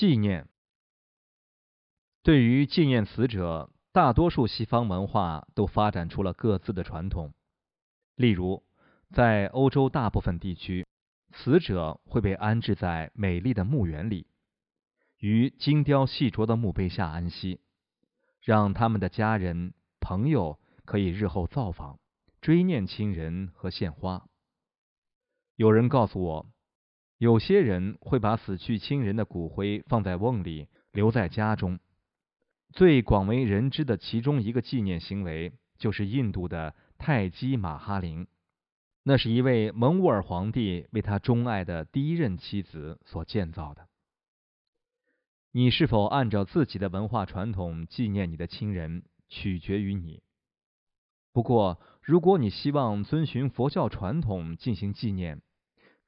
纪念对于纪念死者，大多数西方文化都发展出了各自的传统。例如，在欧洲大部分地区，死者会被安置在美丽的墓园里，于精雕细琢的墓碑下安息，让他们的家人朋友可以日后造访、追念亲人和献花。有人告诉我。有些人会把死去亲人的骨灰放在瓮里，留在家中。最广为人知的其中一个纪念行为，就是印度的泰姬玛哈陵。那是一位蒙兀尔皇帝为他钟爱的第一任妻子所建造的。你是否按照自己的文化传统纪念你的亲人，取决于你。不过，如果你希望遵循佛教传统进行纪念，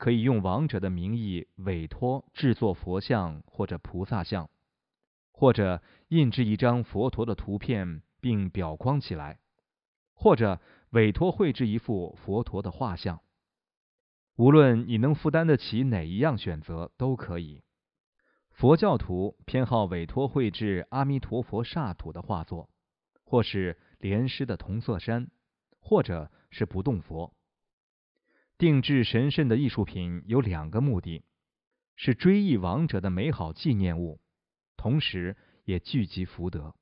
可以用亡者的名义委托制作佛像或者菩萨像，或者印制一张佛陀的图片并裱框起来，或者委托绘制一幅佛陀的画像。无论你能负担得起哪一样选择都可以。佛教徒偏好委托绘制阿弥陀佛刹土的画作，或是莲师的铜色山，或者是不动佛。定制神圣的艺术品有两个目的：是追忆亡者的美好纪念物，同时也聚集福德。